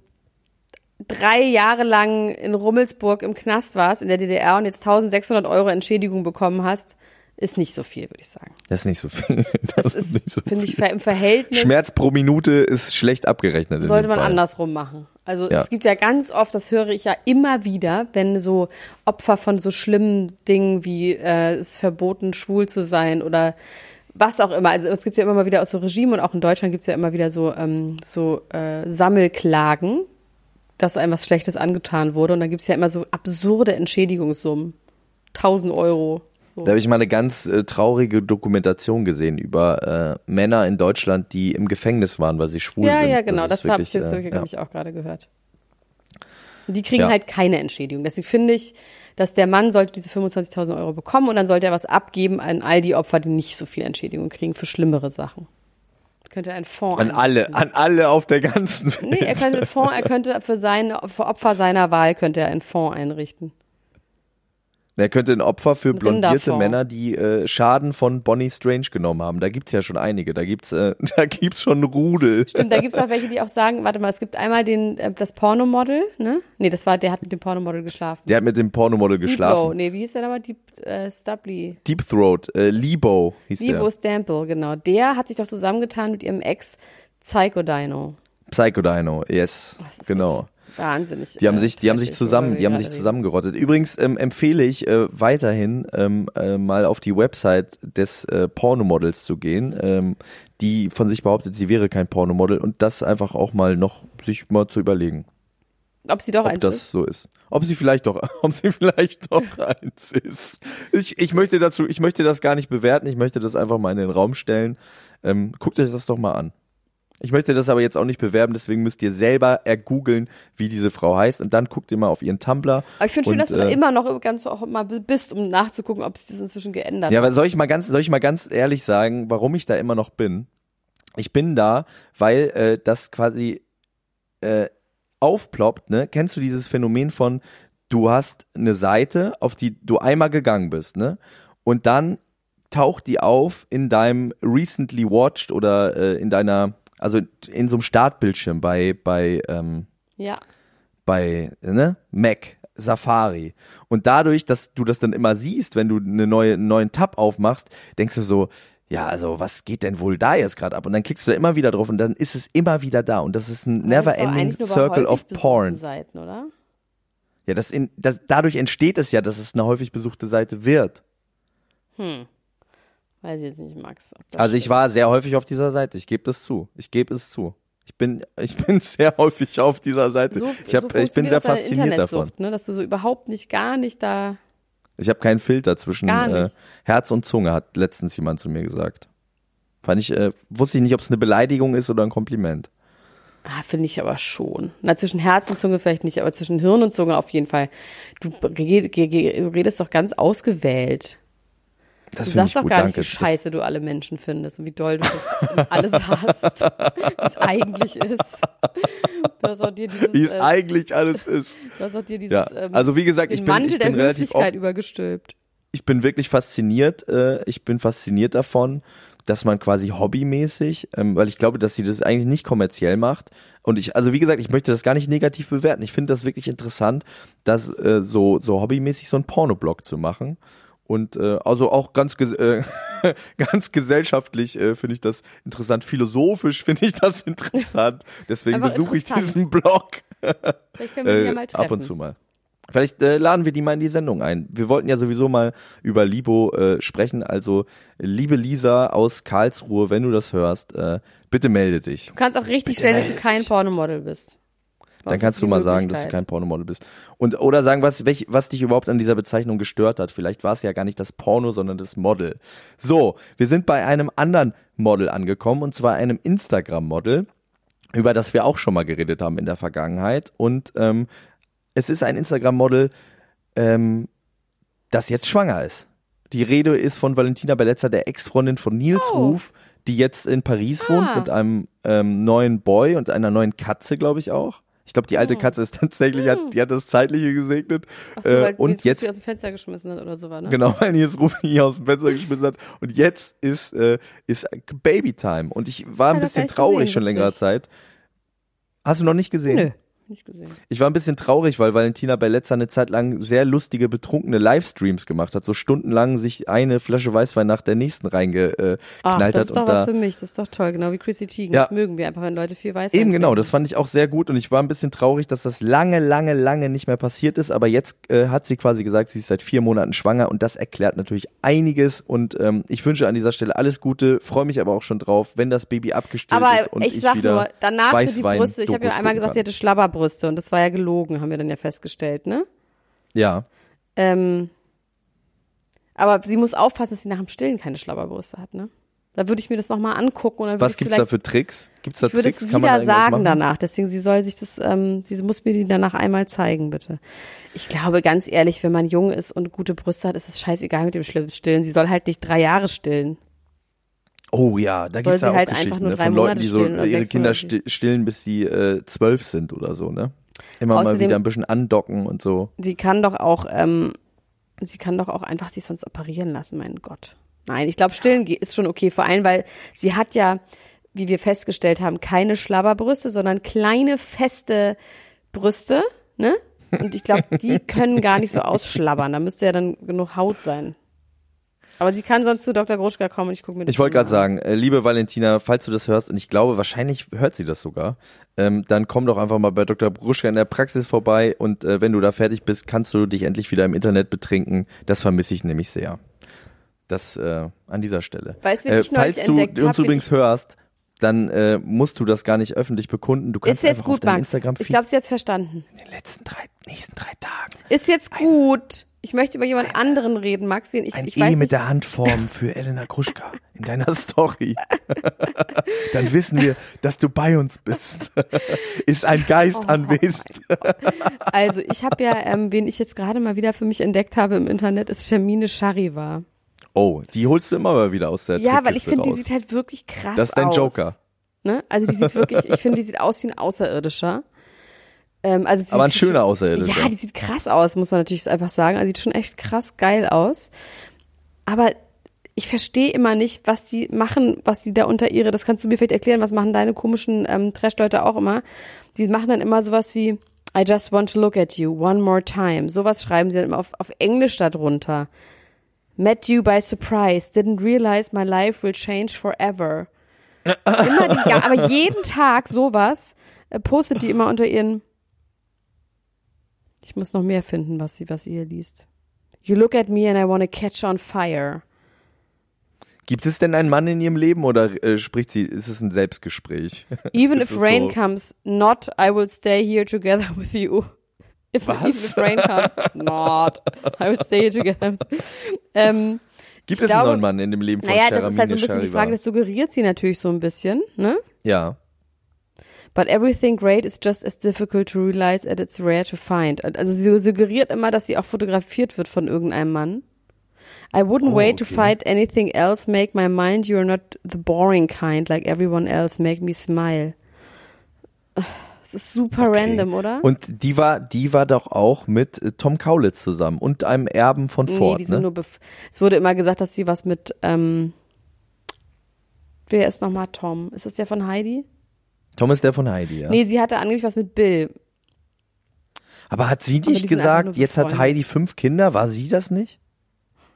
drei Jahre lang in Rummelsburg im Knast warst, in der DDR und jetzt 1600 Euro Entschädigung bekommen hast, ist nicht so viel, würde ich sagen. das ist nicht so viel. Das, Das ist, so finde ich, im Verhältnis Schmerz pro Minute ist schlecht abgerechnet. sollte man Fall. andersrum machen. Also Ja. es gibt ja ganz oft, das höre ich ja immer wieder, wenn so Opfer von so schlimmen Dingen wie äh, es ist verboten, schwul zu sein oder was auch immer. Also es gibt ja immer mal wieder aus so Regimen und auch in Deutschland gibt es ja immer wieder so, ähm, so äh, Sammelklagen, dass einem was Schlechtes angetan wurde. Und dann gibt es ja immer so absurde Entschädigungssummen. 1000 Euro. So. Da habe ich mal eine ganz äh, traurige Dokumentation gesehen über äh, Männer in Deutschland, die im Gefängnis waren, weil sie schwul Ja, sind. ja, genau. ist Das, habe ich jetzt äh, ja. ich auch gerade gehört. Und die kriegen Ja. halt keine Entschädigung. Deswegen finde ich, dass der Mann sollte diese 25.000 Euro bekommen und dann sollte er was abgeben an all die Opfer, die nicht so viel Entschädigung kriegen für schlimmere Sachen. Könnte er einen Fonds An alle, an alle auf der ganzen Welt. Nee, er könnte einen Fonds, er könnte für seine, für Opfer seiner Wahl könnte er einen Fonds einrichten. Er könnte ein Opfer für blondierte. Männer, die äh, Schaden von Bonnie Strange genommen haben. Da gibt's ja schon einige. Da gibt's, äh, da gibt's schon Rudel. Stimmt, da gibt's auch welche, die auch sagen, warte mal, es gibt einmal den, äh, das Pornomodel, ne? Nee, das war, der hat mit dem Pornomodel geschlafen. Der hat mit dem Pornomodel Low. geschlafen. Nee, wie hieß der nochmal? Deep, äh, Stubbly. Deep Throat, äh, Lebo hieß Libo der. Stample, genau. Der hat sich doch zusammengetan mit ihrem Ex Psycho Dino. Psycho Dino, yes, Das ist genau. Wahnsinnig. Die haben äh, sich, die haben sich zusammen, die haben sich zusammengerottet. Übrigens ähm, empfehle ich äh, weiterhin ähm, äh, mal auf die Website des äh, Pornomodels zu gehen, ähm, die von sich behauptet, sie wäre kein Pornomodel und das einfach auch mal noch sich mal zu überlegen, Ob sie doch ob eins das ist. so ist. Ob sie vielleicht doch, ob sie vielleicht doch eins ist. Ich, ich möchte dazu, ich möchte das gar nicht bewerten, ich möchte das einfach mal in den Raum stellen. Ähm, guckt euch das doch mal an. Ich möchte das aber jetzt auch nicht bewerben, deswegen müsst ihr selber ergoogeln, wie diese Frau heißt und dann guckt ihr mal auf ihren Tumblr. Aber ich finde schön, dass du da äh, immer noch ganz auch mal bist, um nachzugucken, ob sich das inzwischen geändert Ja, hat. aber soll ich mal ganz, soll ich mal ganz ehrlich sagen, warum ich da immer noch bin? Ich bin da, weil äh, das quasi äh, aufploppt, ne? Kennst du dieses Phänomen von, du hast eine Seite, auf die du einmal gegangen bist, ne? Und dann taucht die auf in deinem recently watched oder äh, in deiner, also in so einem Startbildschirm bei, bei, ähm, Ja. bei ne, Mac, Safari. Und dadurch, dass du das dann immer siehst, wenn du eine neue, einen neuen Tab aufmachst, denkst du so, ja, also was geht denn wohl da jetzt gerade ab? Und dann klickst du da immer wieder drauf und dann ist es immer wieder da. Und das ist ein never-ending Circle of Porn. Seiten, oder? Ja, das in, das, dadurch entsteht es ja, dass es eine häufig besuchte Seite wird. Weiß ich jetzt nicht, Max. Also ich stimmt. war sehr häufig auf dieser Seite. Ich gebe das zu. Ich gebe es zu. Ich bin, ich bin sehr häufig auf dieser Seite. so, ich, hab, so ich bin sehr fasziniert davon. Ne? Dass du so überhaupt nicht, gar nicht da. Ich habe keinen Filter zwischen äh. Herz und Zunge, hat letztens jemand zu mir gesagt. Fand ich, äh, wusste ich nicht, ob es eine Beleidigung ist oder ein Kompliment. Ah, finde ich aber schon. Na, zwischen Herz und Zunge vielleicht nicht, aber zwischen Hirn und Zunge auf jeden Fall. Du redest doch ganz ausgewählt. Das Du sagst doch gar danke. nicht, wie scheiße du alle Menschen findest und wie doll du das alles hast, wie es eigentlich ist. Du hast auch dir dieses, Das, wie es äh, eigentlich alles ist. du hast auch dir dieses Ja, ähm, also wie gesagt, ich bin, Mantel ich bin der relativ oft, übergestülpt. ich bin wirklich fasziniert, äh, ich bin fasziniert davon, dass man quasi hobbymäßig, ähm, weil ich glaube, dass sie das eigentlich nicht kommerziell macht. Und ich, also wie gesagt, ich möchte das gar nicht negativ bewerten. Ich finde das wirklich interessant, das äh, so, so hobbymäßig so einen Pornoblog zu machen. Und äh, also auch ganz ges äh, ganz gesellschaftlich äh, finde ich das interessant. Philosophisch finde ich das interessant. Deswegen besuche ich diesen Blog Vielleicht können wir die ja äh, mal treffen. ab und zu mal. Vielleicht äh, laden wir die mal in die Sendung ein. Wir wollten ja sowieso mal über Libo äh, sprechen. Also, liebe Lisa aus Karlsruhe, wenn du das hörst, äh, bitte melde dich. Du kannst auch richtig stellen, dass du kein Pornomodel bist. Dann kannst du mal sagen, dass du kein Pornomodel bist. Und oder sagen, was, welch, was dich überhaupt an dieser Bezeichnung gestört hat. Vielleicht war es ja gar nicht das Porno, sondern das Model. So, wir sind bei einem anderen Model angekommen, und zwar einem Instagram-Model, über das wir auch schon mal geredet haben in der Vergangenheit. Und ähm, es ist ein Instagram-Model, ähm, das jetzt schwanger ist. Die Rede ist von Valentina Bellezza, der Ex-Freundin von Nils Oh. Ruf, die jetzt in Paris wohnt Ah. mit einem ähm, neuen Boy und einer neuen Katze, glaube ich auch. Ich glaube, die alte Katze ist tatsächlich, hat, die hat das Zeitliche gesegnet. Ach so, äh, weil und Nils Ruffi jetzt, aus dem Fenster geschmissen hat oder so war, ne? genau, weil Nils Ruf ihn aus dem Fenster geschmissen hat. Und jetzt ist, äh, ist Babytime. Und ich war ein bisschen traurig gesehen, schon längere witzig. Zeit. Hast du noch nicht gesehen? Nö, nicht gesehen. Ich war ein bisschen traurig, weil Valentina Bellezza eine Zeit lang sehr lustige, betrunkene Livestreams gemacht hat. So stundenlang sich eine Flasche Weißwein nach der nächsten reingeknallt Ach, hat. das ist doch und was da für mich, das ist doch toll, genau wie Chrissy Teigen. Ja. Das mögen wir einfach, wenn Leute viel weiß Eben genau, das fand ich auch sehr gut und ich war ein bisschen traurig, dass das lange, lange, lange nicht mehr passiert ist, aber jetzt äh, hat sie quasi gesagt, sie ist seit vier Monaten schwanger und das erklärt natürlich einiges und ähm, ich wünsche an dieser Stelle alles Gute, freue mich aber auch schon drauf, wenn das Baby abgestillt Aber ist und ich ich, sag wieder nur, danach sind die Weißwein Brüste, ich habe ja einmal gesagt, sie kann. hatte Schlabberbrüste und das war ja gelogen, haben wir dann ja festgestellt, ne? Ja, Ähm, aber sie muss aufpassen, dass sie nach dem Stillen keine Schlabberbrüste hat, ne? Da würde ich mir das nochmal angucken und dann würde was ich gibt's da für Tricks? Gibt's da ich würde Tricks? es Kann man da wieder sagen danach. Deswegen, sie soll sich das, ähm, sie muss mir die danach einmal zeigen, bitte. Ich glaube, ganz ehrlich, wenn man jung ist und gute Brüste hat, ist es scheißegal mit dem Stillen. Sie soll halt nicht drei Jahre stillen. Oh ja, da gibt's sie ja auch halt einfach Geschichten nur ne, drei von Leuten, die so ihre Kinder stillen, bis sie äh, zwölf sind oder so, ne? Immer mal Außerdem- wieder ein bisschen andocken und so. Sie kann doch auch, ähm, sie kann doch auch einfach sich sonst operieren lassen, mein Gott. Nein, ich glaube, stillen ist schon okay, vor allem, weil sie hat ja, wie wir festgestellt haben, keine Schlabberbrüste, sondern kleine, feste Brüste, ne? Und ich glaube, die können gar nicht so ausschlabbern. Da müsste ja dann genug Haut sein. Aber sie kann sonst zu Dr. Gruschka kommen und ich gucke mir das Ich wollte gerade sagen, äh, liebe Valentina, falls du das hörst, und ich glaube, wahrscheinlich hört sie das sogar, ähm, dann komm doch einfach mal bei Dr. Bruschka in der Praxis vorbei und äh, wenn du da fertig bist, kannst du dich endlich wieder im Internet betrinken. Das vermisse ich nämlich sehr. Das äh, an dieser Stelle. Weißt äh, falls du uns übrigens hörst, dann äh, musst du das gar nicht öffentlich bekunden. Du kannst Ist jetzt auf gut, deinem Max. Instagram Ich glaube, sie hat's verstanden. in den letzten drei, nächsten drei Tagen Ist jetzt gut. Ich möchte über jemand anderen reden, Max. den Ich, ein ich E mit der Handform für Elena Gruschka in deiner Story. Dann wissen wir, dass du bei uns bist. Ist ein Geist Oh anwesend. Also ich habe ja, ähm, wen ich jetzt gerade mal wieder für mich entdeckt habe im Internet, ist Shermine Shariva. Oh, die holst du immer mal wieder aus der Ja, weil ich finde, die sieht halt wirklich krass aus. Das ist dein Joker. Ne? Also die sieht wirklich, ich finde, die sieht aus wie ein Außerirdischer. Ähm, also Aber ein schöner Außerirdischer. Ja, die sieht krass aus, muss man natürlich einfach sagen. Also sieht schon echt krass geil aus. Aber ich verstehe immer nicht, was sie machen, was sie da unter ihre, das kannst du mir vielleicht erklären, was machen deine komischen ähm, Trash-Leute auch immer. Die machen dann immer sowas wie, I just want to look at you one more time. Sowas schreiben sie dann immer auf, auf Englisch darunter. Met you by surprise, didn't realize my life will change forever. Immer die, aber jeden Tag sowas äh, postet die immer unter ihren. Ich muss noch mehr finden, was sie, was sie hier liest. You look at me and I want to catch on fire. Gibt es denn einen Mann in ihrem Leben oder äh, spricht sie, ist es ein Selbstgespräch? Even if rain so? comes, not I will stay here together with you. If, Was? even if rain comes, not I will stay here together. ähm, Gibt es glaube- einen neuen Mann in dem Leben von naja, das ist halt so ein bisschen die Shariva? Frage, das suggeriert sie natürlich so ein bisschen, ne? Ja. But everything great is just as difficult to realize as it's rare to find. Also sie suggeriert immer, dass sie auch fotografiert wird von irgendeinem Mann. I wouldn't Oh, wait to okay. find anything else make my mind you're not the boring kind like everyone else make me smile. Es ist super Okay. random, oder? Und die war, die war doch auch mit äh, Tom Kaulitz zusammen und einem Erben von nee, Ford, die sind ne? nur es wurde immer gesagt, dass sie was mit ähm, wer ist nochmal Tom? Ist das der von Heidi? Tom ist der von Heidi, ja. Nee, sie hatte angeblich was mit Bill. Aber hat sie die einfach gesagt, jetzt hat. Heidi fünf Kinder? War sie das nicht?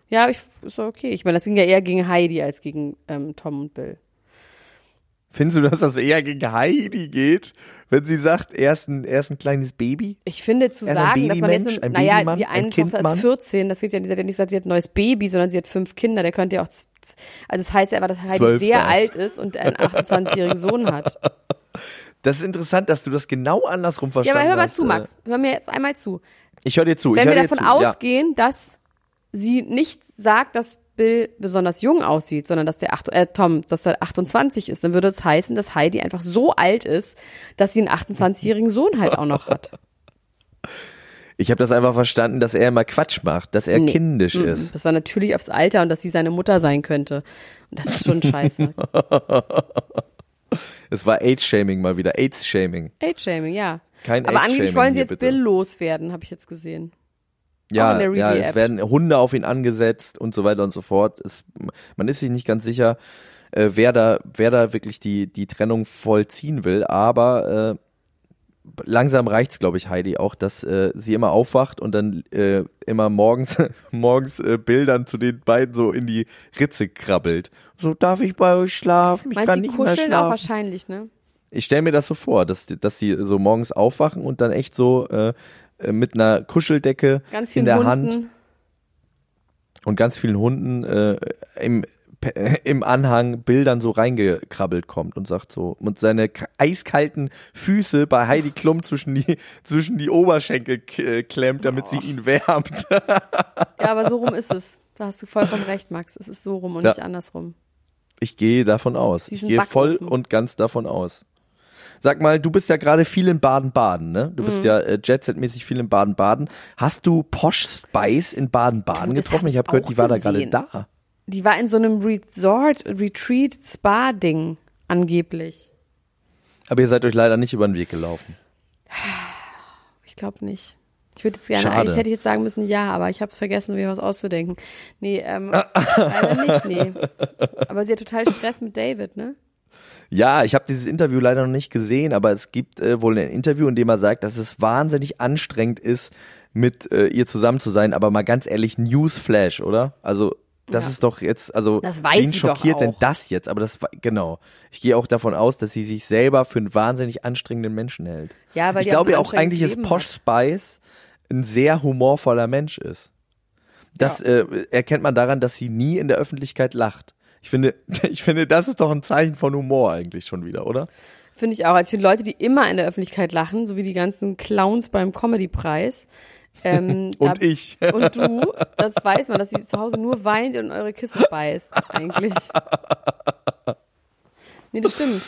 Ja, ich, ist okay. Ich meine, das ging ja eher gegen Heidi als gegen ähm, Tom und Bill. Findest du, dass das eher gegen Heidi geht, wenn sie sagt, er ist ein, er ist ein kleines Baby? Ich finde zu ein sagen, dass man jetzt mit, ein naja, die ein eine Tochter Kindmann? ist 14, das geht ja nicht, sie hat ja nicht gesagt, sie hat ein neues Baby, sondern sie hat fünf Kinder, der könnte ja auch, also das heißt ja aber, dass Heidi sehr sein. alt ist und einen 28-jährigen Sohn hat. Das ist interessant, dass du das genau andersrum Ja, verstanden aber hör mal hast. zu, Max. Hör mir jetzt einmal zu. Äh, Ich höre dir zu. Wenn wir davon zu. Ja. ausgehen, dass sie nicht sagt, dass Bill besonders jung aussieht, sondern dass der acht, äh, Tom, dass er 28 ist, dann würde es heißen, dass Heidi einfach so alt ist, dass sie einen 28-jährigen Sohn halt auch noch hat. Ich habe das einfach verstanden, dass er immer Quatsch macht, dass er Nee. kindisch Mm, ist. Das war natürlich aufs Alter und dass sie seine Mutter sein könnte. Und das ist schon scheiße. Es war Age-Shaming mal wieder. AIDS-Shaming. Age-Shaming, ja. Kein Aber angeblich Age-Shaming wollen sie jetzt bitte. Bill loswerden, habe ich jetzt gesehen. Ja, ja, es werden Hunde auf ihn angesetzt und so weiter und so fort. Es, man ist sich nicht ganz sicher, äh, wer da, wer da wirklich die, die Trennung vollziehen will, aber äh, langsam reicht's, glaube ich, Heidi auch, dass äh, sie immer aufwacht und dann äh, immer morgens, morgens äh, Bildern zu den beiden so in die Ritze krabbelt. So, darf ich bei euch schlafen? Ich Meinst kann die nicht mehr kuscheln auch schlafen. wahrscheinlich, ne? Ich stelle mir das so vor, dass, dass sie so morgens aufwachen und dann echt so äh, äh, mit einer Kuscheldecke Ganz in der Hunden. Hand und ganz vielen Hunden äh, im, im Anhang Bildern so reingekrabbelt kommt und sagt so und seine eiskalten Füße bei Heidi Klum zwischen die zwischen die Oberschenkel äh, klemmt, damit sie ihn wärmt. Ja, aber so rum ist es. Da hast du vollkommen recht, Max. Es ist so rum und Ja. nicht andersrum. Ich gehe davon aus. Ich gehe voll und ganz davon aus. Sag mal, du bist ja gerade viel in Baden-Baden, ne? Du Mhm. bist ja äh, Jet-Set-mäßig viel in Baden-Baden. Hast du Posh Spice in Baden-Baden getroffen? hab ich habe gehört, die war da gerade da. Die war in so einem Resort, Retreat, Spa-Ding, angeblich. Aber ihr seid euch leider nicht über den Weg gelaufen. Ich glaube nicht. Ich würde jetzt gerne, Schade. eigentlich hätte ich jetzt sagen müssen, ja, aber ich habe vergessen, mir was auszudenken. Nee, ähm, leider nicht, nee. Aber sie hat total Stress mit David, ne? Ja, ich habe dieses Interview leider noch nicht gesehen, aber es gibt äh, wohl ein Interview, in dem er sagt, dass es wahnsinnig anstrengend ist, mit äh, ihr zusammen zu sein. Aber mal ganz ehrlich, Newsflash, oder? Also das Ja. ist doch jetzt, also Das weiß wen schockiert denn das jetzt? Aber das genau. Ich gehe auch davon aus, dass sie sich selber für einen wahnsinnig anstrengenden Menschen hält. Ja, weil ich glaube ja auch eigentlich, dass Leben Posh hat. Spice ein sehr humorvoller Mensch ist. Das äh, erkennt man daran, dass sie nie in der Öffentlichkeit lacht. Ich finde, ich finde, das ist doch ein Zeichen von Humor eigentlich schon wieder, oder? Finde ich auch. Also ich finde Leute, die immer in der Öffentlichkeit lachen, so wie die ganzen Clowns beim Comedy-Preis. Ähm, Und da- ich. Und du, das weiß man, dass sie zu Hause nur weint und eure Kissen beißt, eigentlich. Nee, das stimmt.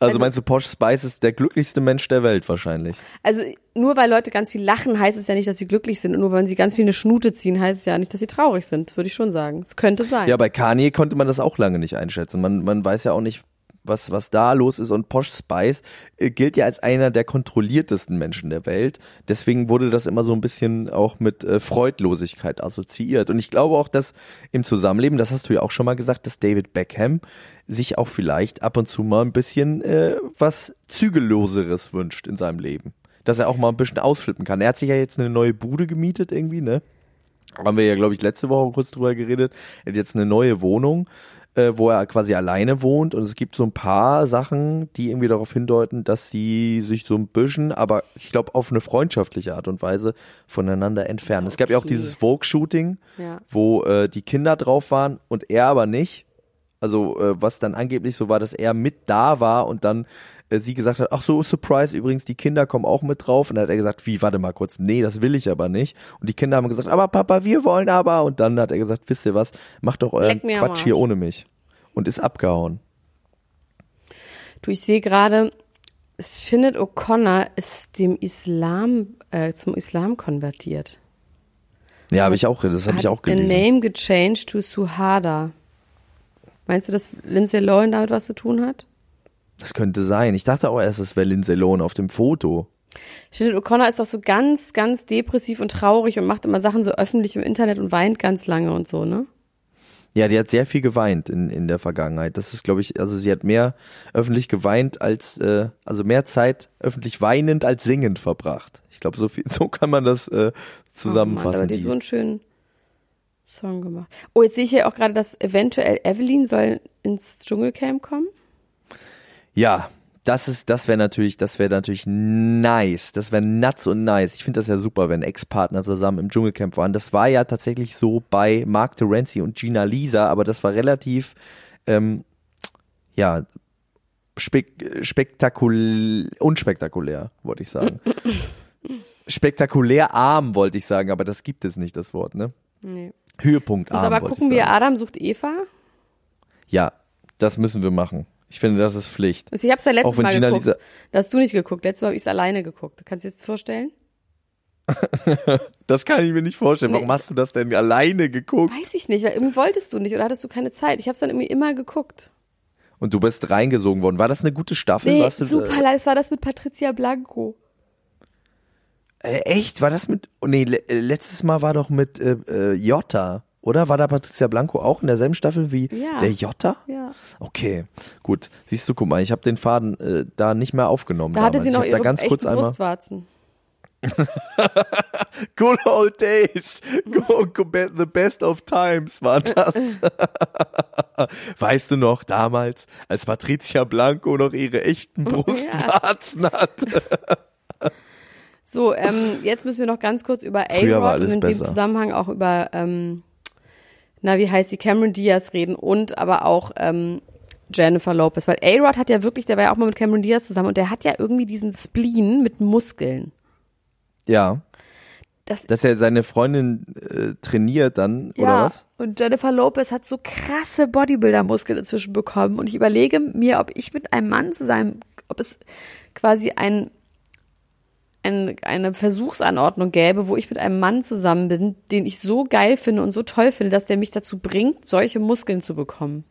Also, Also- meinst du, Posh Spice ist der glücklichste Mensch der Welt wahrscheinlich? Also nur weil Leute ganz viel lachen, heißt es ja nicht, dass sie glücklich sind. Und nur weil sie ganz viel eine Schnute ziehen, heißt es ja nicht, dass sie traurig sind, würde ich schon sagen. Es könnte sein. Ja, bei Kanye konnte man das auch lange nicht einschätzen. Man, man weiß ja auch nicht, was, was da los ist. Und Posh Spice äh, gilt ja als einer der kontrolliertesten Menschen der Welt. Deswegen wurde das immer so ein bisschen auch mit äh, Freudlosigkeit assoziiert. Und ich glaube auch, dass im Zusammenleben, das hast du ja auch schon mal gesagt, dass David Beckham sich auch vielleicht ab und zu mal ein bisschen äh, was Zügelloseres wünscht in seinem Leben. Dass er auch mal ein bisschen ausflippen kann. Er hat sich ja jetzt eine neue Bude gemietet irgendwie, ne? haben wir ja, glaube ich, letzte Woche kurz drüber geredet. Er hat jetzt eine neue Wohnung, äh, wo er quasi alleine wohnt und es gibt so ein paar Sachen, die irgendwie darauf hindeuten, dass sie sich so ein bisschen, aber ich glaube auf eine freundschaftliche Art und Weise voneinander entfernen. Ist Es gab ja auch okay. dieses Vogue-Shooting, Ja. wo äh, die Kinder drauf waren und er aber nicht. Also äh, was dann angeblich so war, dass er mit da war und dann äh, sie gesagt hat, ach so, Surprise, übrigens, die Kinder kommen auch mit drauf. Und dann hat er gesagt, wie, warte mal kurz, nee, das will ich aber nicht. Und die Kinder haben gesagt, aber Papa, wir wollen aber. Und dann hat er gesagt, wisst ihr was, macht doch euren Quatsch hier ohne mich. Und ist abgehauen. Du, ich sehe gerade, Sinead O'Connor ist dem Islam, äh, zum Islam konvertiert. Ja, habe ich auch, das habe ich auch gelesen. A name gechanged to Suhada. Meinst du, dass Lindsay Lohan damit was zu tun hat? Das könnte sein. Ich dachte auch erst, es wäre Lindsay Lohan auf dem Foto. Sinead O'Connor ist doch so ganz, ganz depressiv und traurig und macht immer Sachen so öffentlich im Internet und weint ganz lange und so, ne? Ja, die hat sehr viel geweint in, in der Vergangenheit. Das ist, glaube ich, also sie hat mehr öffentlich geweint als, äh, also mehr Zeit öffentlich weinend als singend verbracht. Ich glaube, so viel, so kann man das äh, Oh Mann, zusammenfassen. aber die die, so einen schönen Song gemacht. Oh, jetzt sehe ich ja auch gerade, dass eventuell Evelyn soll ins Dschungelcamp kommen. ja, das ist, das wäre natürlich, das wäre natürlich nice. Das wäre nuts und nice. Ich finde das ja super, wenn Ex-Partner zusammen im Dschungelcamp waren. Das war ja tatsächlich so bei Mark Terenzi und Gina Lisa, aber das war relativ, ähm, ja, spek spektakul unspektakulär, wollte ich sagen. Spektakulär arm, wollte ich sagen, aber das gibt es nicht, das Wort, ne? Nee. Höhepunkt arm. aber gucken wir. Adam sucht Eva. Ja, das müssen wir machen. Ich finde, das ist Pflicht. Also Ich habe es ja letztes Mal Gina geguckt. Lisa- Da hast du nicht geguckt. Letztes Mal habe ich es alleine geguckt. Kannst du dir das vorstellen? Das kann ich mir nicht vorstellen. Warum Nee. hast du das denn alleine geguckt? Weiß ich nicht, weil irgendwie wolltest du nicht oder hattest du keine Zeit. Ich habe es dann irgendwie immer geguckt. Und du bist reingesogen worden. War das eine gute Staffel? Nee, super, das war das mit Patricia Blanco. Äh, echt? War das mit. Oh, nee, äh, letztes Mal war doch mit äh, äh, Jota. Oder war da Patricia Blanco auch in derselben Staffel wie Ja. der Jota? Ja. Okay, gut. Siehst du, guck mal, ich habe den Faden äh, da nicht mehr aufgenommen. Da hatte damals. sie ich noch ihre da ganz echten kurz einmal. Brustwarzen. Good old days. Go, go, be- the best of times war das. weißt du noch, damals, als Patricia Blanco noch ihre echten Brustwarzen hatte? So, ähm, jetzt müssen wir noch ganz kurz über A-Rod und in dem besser. Zusammenhang auch über, ähm, na, wie heißt sie, Cameron Diaz reden und aber auch ähm, Jennifer Lopez. Weil A-Rod hat ja wirklich, der war ja auch mal mit Cameron Diaz zusammen und der hat ja irgendwie diesen Spleen mit Muskeln. Ja. Das, Dass er seine Freundin äh, trainiert dann, oder ja, was? und Jennifer Lopez hat so krasse Bodybuilder-Muskeln inzwischen bekommen und ich überlege mir, ob ich mit einem Mann zusammen, ob es quasi ein ein, eine Versuchsanordnung gäbe, wo ich mit einem Mann zusammen bin, den ich so geil finde und so toll finde, dass der mich dazu bringt, solche Muskeln zu bekommen.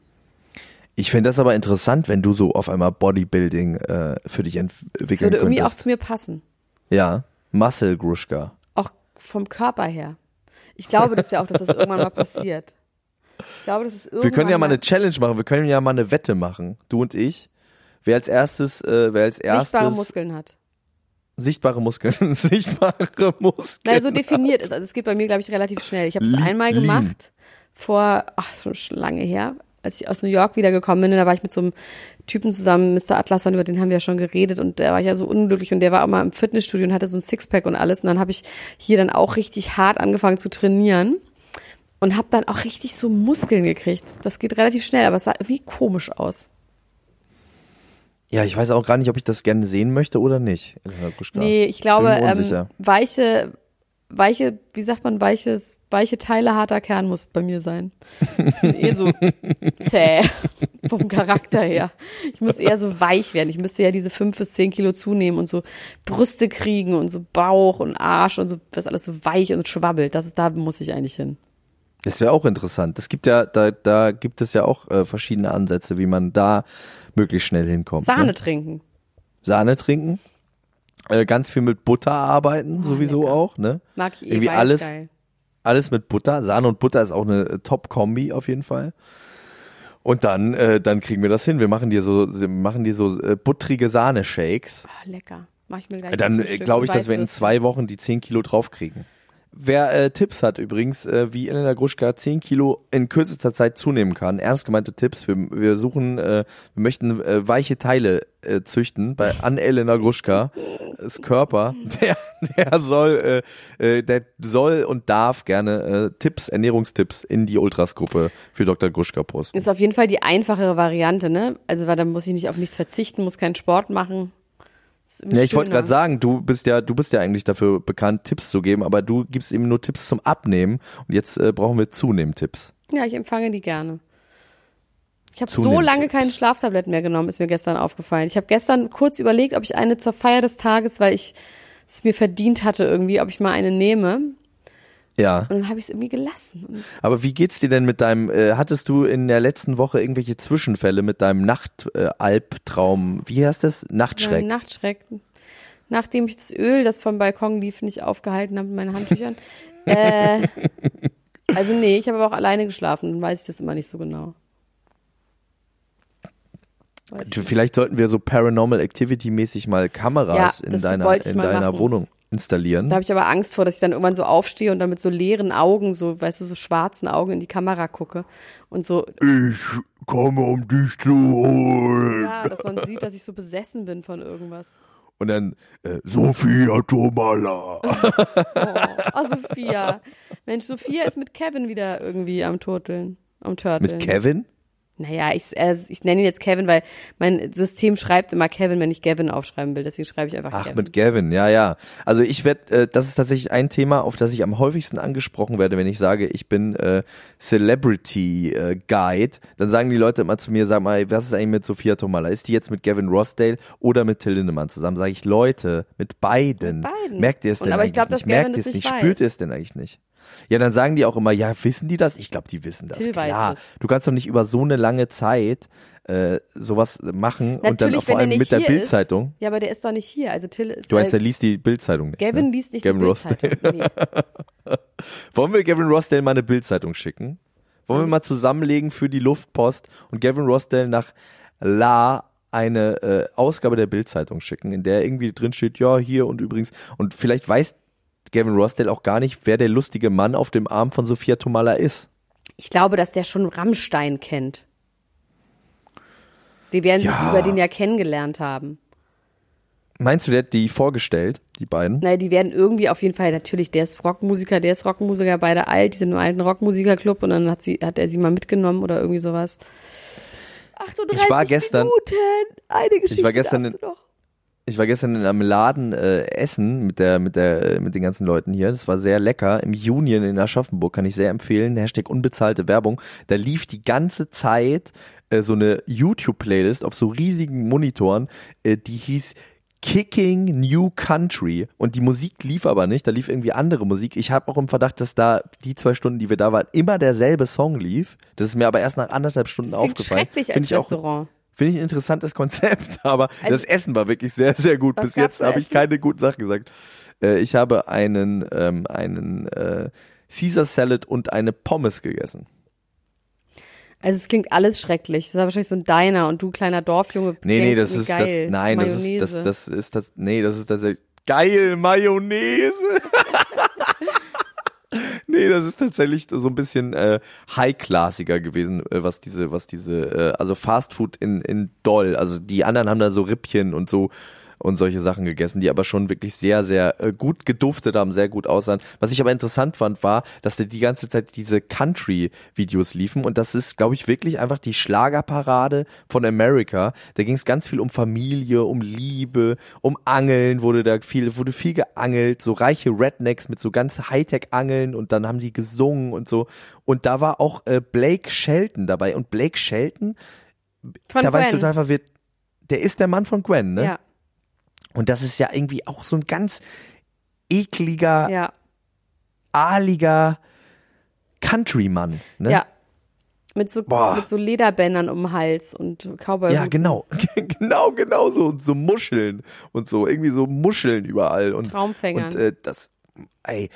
Ich finde das aber interessant, wenn du so auf einmal Bodybuilding äh, für dich entwickeln Das würde irgendwie auch könntest. zu mir passen. Ja, Muscle Gruschka. Auch vom Körper her. Ich glaube das ja auch, dass das irgendwann mal passiert. Ich glaube, das ist irgendwann Wir können ja mal eine Challenge machen, wir können ja mal eine Wette machen, du und ich. Wer als erstes, äh, wer als erstes sichtbare Muskeln hat. Sichtbare Muskeln, sichtbare Muskeln. Nein, so definiert ist. Also es geht bei mir, glaube ich, relativ schnell. Ich habe es einmal gemacht, vor, ach, so schon lange her, als ich aus New York wiedergekommen bin. Da war ich mit so einem Typen zusammen, Mr. Atlason, über den haben wir ja schon geredet und der war ja so unglücklich und der war auch mal im Fitnessstudio und hatte so ein Sixpack und alles. Und dann habe ich hier dann auch richtig hart angefangen zu trainieren und habe dann auch richtig so Muskeln gekriegt. Das geht relativ schnell, aber es sah irgendwie komisch aus. Ja, ich weiß auch gar nicht, ob ich das gerne sehen möchte oder nicht. Nee, ich glaube, mir ähm, weiche, weiche, wie sagt man, weiches, weiche Teile harter Kern muss bei mir sein. Ich bin eh so zäh vom Charakter her. Ich muss eher so weich werden. Ich müsste ja diese fünf bis zehn Kilo zunehmen und so Brüste kriegen und so Bauch und Arsch und so, das alles so weich und schwabbelt. Das ist, da muss ich eigentlich hin. Das wäre auch interessant. Es gibt ja, da, da gibt es ja auch äh, verschiedene Ansätze, wie man da möglichst schnell hinkommt. Sahne Ne? trinken. Sahne trinken. Äh, ganz viel mit Butter arbeiten, sowieso lecker. auch, ne? Mag ich eh, Irgendwie alles- geil. Alles mit Butter. Sahne und Butter ist auch eine äh, Top-Kombi auf jeden Fall. Und dann, äh, dann kriegen wir das hin. Wir machen dir so, machen dir so äh, buttrige Sahne-Shakes. Ah, lecker. Mach ich mir gleich Dann äh, glaube ich, dass wir in zwei Wochen die 10 Kilo draufkriegen. Wer äh, Tipps hat übrigens, äh, wie Elena Gruschka 10 Kilo in kürzester Zeit zunehmen kann, ernst gemeinte Tipps, wir, wir suchen, äh, wir möchten äh, weiche Teile äh, züchten bei an Elena Gruschka, das Körper, der, der soll, äh, äh, der soll und darf gerne äh, Tipps, Ernährungstipps in die Ultras-Gruppe für Dr. Gruschka posten. Ist auf jeden Fall die einfachere Variante, ne? Also, weil dann muss ich nicht auf nichts verzichten, muss keinen Sport machen. Ja, ich wollte gerade sagen, du bist ja, du bist ja eigentlich dafür bekannt, Tipps zu geben, aber du gibst eben nur Tipps zum Abnehmen und jetzt äh, brauchen wir zunehmen Tipps. Ja, ich empfange die gerne. Ich habe so Zunehmend lange keine Schlaftabletten mehr genommen, ist mir gestern aufgefallen. Ich habe gestern kurz überlegt, ob ich eine zur Feier des Tages, weil ich es mir verdient hatte irgendwie, ob ich mal eine nehme. Ja, Und dann habe ich es irgendwie gelassen. Und aber wie geht's dir denn mit deinem, äh, hattest du in der letzten Woche irgendwelche Zwischenfälle mit deinem Nachtalbtraum? Äh, wie heißt das? Nachtschreck? Mein Nachtschreck. Nachdem ich das Öl, das vom Balkon lief, nicht aufgehalten habe mit meinen Handtüchern. äh, also nee, ich habe aber auch alleine geschlafen, dann weiß ich das immer nicht so genau. Vielleicht sollten wir so Paranormal Activity mäßig mal Kameras Ja, in deiner, in deiner machen. Wohnung installieren. Da habe ich aber Angst vor, dass ich dann irgendwann so aufstehe und dann mit so leeren Augen, so, weißt du, so schwarzen Augen in die Kamera gucke und so, Ich komme, um dich zu holen. ja, dass man sieht, dass ich so besessen bin von irgendwas. Und dann, äh, Sophia Tomala. Oh, Sophia. Mensch, Sophia ist mit Kevin wieder irgendwie am Turteln, am Turteln. Mit Kevin? Naja, ich, äh, ich nenne ihn jetzt Kevin, weil mein System schreibt immer Kevin, wenn ich Gavin aufschreiben will. Deswegen schreibe ich einfach Ach, Kevin. mit Gavin, ja, ja. Also ich werde, äh, das ist tatsächlich ein Thema, auf das ich am häufigsten angesprochen werde, wenn ich sage, ich bin äh, Celebrity äh, Guide. Dann sagen die Leute immer zu mir, sag mal, was ist eigentlich mit Sophia Tomala? Ist die jetzt mit Gavin Rossdale oder mit Till Lindemann zusammen? Sage ich, Leute, mit beiden. Mit beiden. Merkt ihr es Und denn aber ich eigentlich glaub, dass nicht? Merkt ihr es nicht nicht? weiß. Spürt ihr es denn eigentlich nicht? Ja, dann sagen die auch immer, ja, wissen die das? Ich glaube, die wissen das. Till weiß Klar. Du kannst doch nicht über so eine lange Zeit äh, sowas machen und dann Natürlich, vor allem mit der Bildzeitung. Ja, aber der ist doch nicht hier. Also Till ist. Du meinst, äh, er liest die Bildzeitung nicht. Gavin ne? liest nicht Gavin die. Bildzeitung. Nee. Wollen wir Gavin Rossdale mal eine Bildzeitung schicken? Wollen wir mal zusammenlegen für die Luftpost und Gavin Rossdale nach La eine äh, Ausgabe der Bildzeitung schicken, in der irgendwie drin steht, ja, hier und übrigens, und vielleicht weiß Gavin Rossdale auch gar nicht, wer der lustige Mann auf dem Arm von Sophia Tomala ist. Ich glaube, dass der schon Rammstein kennt. Die werden sich Ja. über den ja kennengelernt haben. Meinst du, der hat die vorgestellt, die beiden? Naja, die werden irgendwie auf jeden Fall, natürlich, der ist Rockmusiker, der ist Rockmusiker, beide alt, die sind im alten Rockmusikerclub und dann hat sie, hat er sie mal mitgenommen oder irgendwie sowas. 38 Ich war gestern- Minuten, eine Geschichte gestern darfst du doch. Ich war gestern in einem Laden äh, essen mit der mit der äh, mit den ganzen Leuten hier. Das war sehr lecker. Im Union in Aschaffenburg kann ich sehr empfehlen. Hashtag unbezahlte Werbung. Da lief die ganze Zeit äh, so eine YouTube-Playlist auf so riesigen Monitoren, äh, die hieß Kicking New Country und die Musik lief aber nicht, da lief irgendwie andere Musik. Ich habe auch im Verdacht, dass da die zwei Stunden, die wir da waren, immer derselbe Song lief. Das ist mir aber erst nach anderthalb Stunden Das aufgefallen. schrecklich Find als ich auch, Restaurant. Finde ich ein interessantes Konzept, aber Also- das Essen war wirklich sehr, sehr gut. Bis jetzt habe ich keine guten Sachen gesagt. Äh, ich habe einen, ähm, einen äh, Caesar Salad und eine Pommes gegessen. Also es klingt alles schrecklich. Das war wahrscheinlich so ein Diner und du kleiner Dorfjunge. Nee, nee, das ist geil. das nein, das ist Mayonnaise. das das ist das nee, das ist tatsächlich geil Mayonnaise. nee, das ist tatsächlich so ein bisschen äh, high-klassiger gewesen, äh, was diese was diese äh, also Fast Food in in doll, also die anderen haben da so Rippchen und so und solche Sachen gegessen, die aber schon wirklich sehr, sehr äh, gut geduftet haben, sehr gut aussahen. Was ich aber interessant fand, war, dass da die ganze Zeit diese Country-Videos liefen und das ist, glaube ich, wirklich einfach die Schlagerparade von America. Da ging es ganz viel um Familie, um Liebe, um Angeln wurde da viel, wurde viel geangelt, so reiche Rednecks mit so ganz Hightech-Angeln und dann haben die gesungen und so. Und da war auch äh, Blake Shelton dabei und Blake Shelton, Von da war ich Gwen. total verwirrt, der ist der Mann von Gwen, ne? Ja, Und das ist ja irgendwie auch so ein ganz ekliger, ja, ahliger Countrymann. Ne? ja. Mit so, Boah. mit so Lederbändern um den Hals und Cowboy. Ja, genau. genau, genau so. Und so Muscheln und so. Irgendwie so Muscheln überall. Und, Traumfängern. Und äh, das, ey,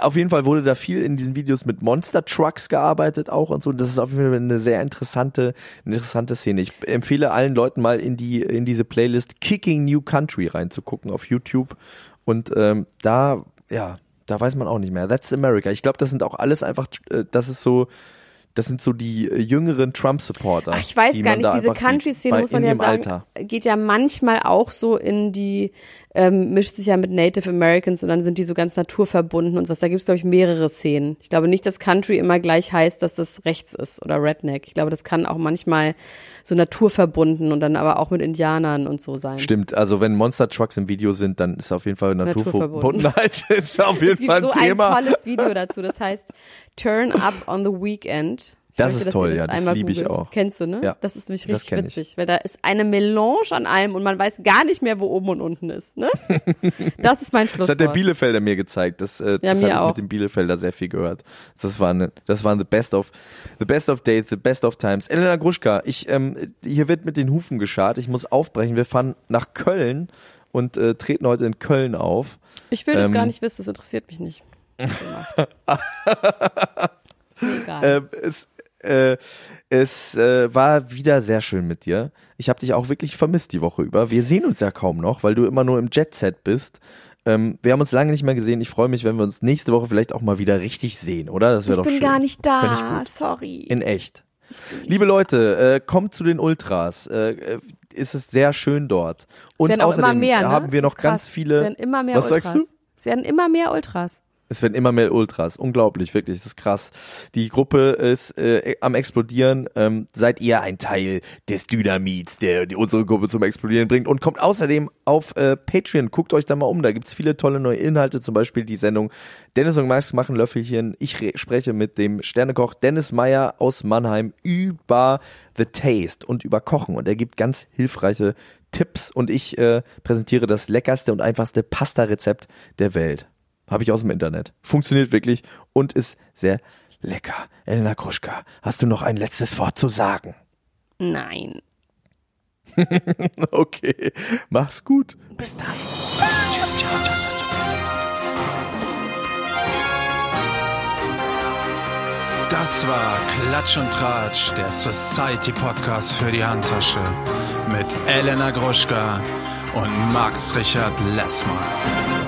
auf jeden Fall wurde da viel in diesen Videos mit Monster Trucks gearbeitet auch und so. Das ist auf jeden Fall eine sehr interessante, interessante Szene. Ich empfehle allen Leuten mal in die, in diese Playlist Kicking New Country reinzugucken auf YouTube. Und ähm, da, ja, da weiß man auch nicht mehr. That's America. Ich glaube, das sind auch alles einfach, äh, das ist so, das sind so die äh, jüngeren Trump-Supporter. Ach, ich weiß gar nicht, diese Country-Szene, muss man ja sagen, Alter. geht ja manchmal auch so in die, ähm, mischt sich ja mit Native Americans und dann sind die so ganz naturverbunden und so was. Da gibt es, glaube ich, mehrere Szenen. Ich glaube nicht, dass Country immer gleich heißt, dass das rechts ist oder Redneck. Ich glaube, das kann auch manchmal so naturverbunden und dann aber auch mit Indianern und so sein. Stimmt, also wenn Monster Trucks im Video sind, dann ist auf jeden Fall Naturverbunden. Naturverbundenheit ist auf jeden Es gibt Fall so ein Thema. ein tolles Video dazu, das heißt Turn Up on the Weekend. Das möchte, ist toll, ihr ja, das liebe ich auch. Kennst du, ne? Ja, Das ist nämlich das richtig kenn ich. witzig, weil da ist eine Melange an allem und man weiß gar nicht mehr, wo oben und unten ist, ne? Das ist mein Das Schlusswort. hat der Bielefelder mir gezeigt. Das, äh, das mir habe ich mit dem Bielefelder sehr viel gehört. Das waren, das waren the best of, the best of days, the best of times. Elena Gruschka, ich, ähm, hier wird mit den Hufen geschart. Ich muss aufbrechen. Wir fahren nach Köln und äh, treten heute in Köln auf. Ich will das Ähm, gar nicht wissen, das interessiert mich nicht. ist mir egal. Ähm, es äh, es äh, war wieder sehr schön mit dir. Ich habe dich auch wirklich vermisst die Woche über. Wir sehen uns ja kaum noch, weil du immer nur im Jet-Set bist. Ähm, wir haben uns lange nicht mehr gesehen. Ich freue mich, wenn wir uns nächste Woche vielleicht auch mal wieder richtig sehen, oder? Das wäre ich doch bin schön. gar nicht Fänd ich da, sorry. In echt. Liebe Leute, äh, kommt zu den Ultras. Äh, äh, ist es sehr schön dort. Und es werden auch außerdem immer mehr, ne? haben wir noch ganz viele. Es werden immer mehr Was Ultras. sagst du? Es werden immer mehr Ultras. Es werden immer mehr Ultras. Unglaublich, wirklich. Das ist krass. Die Gruppe ist äh, am explodieren. Ähm, seid ihr ein Teil des Dynamits, der die, unsere Gruppe zum Explodieren bringt und kommt außerdem auf äh, Patreon. Guckt euch da mal um. Da gibt's viele tolle neue Inhalte. Zum Beispiel die Sendung Dennis und Max machen Löffelchen. Ich re- spreche mit dem Sternekoch Dennis Meyer aus Mannheim über The Taste und über Kochen. Und er gibt ganz hilfreiche Tipps. Und ich äh, präsentiere das leckerste und einfachste Pasta-Rezept der Welt. Habe ich aus dem Internet. Funktioniert wirklich und ist sehr lecker. Elena Kruschka, hast du noch ein letztes Wort zu sagen? Nein. Okay, mach's gut. Bis dann. Tschüss, ciao, ciao. Das war Klatsch und Tratsch, der Society Podcast für die Handtasche mit Elena Gruschka und Max Richard Lessmann.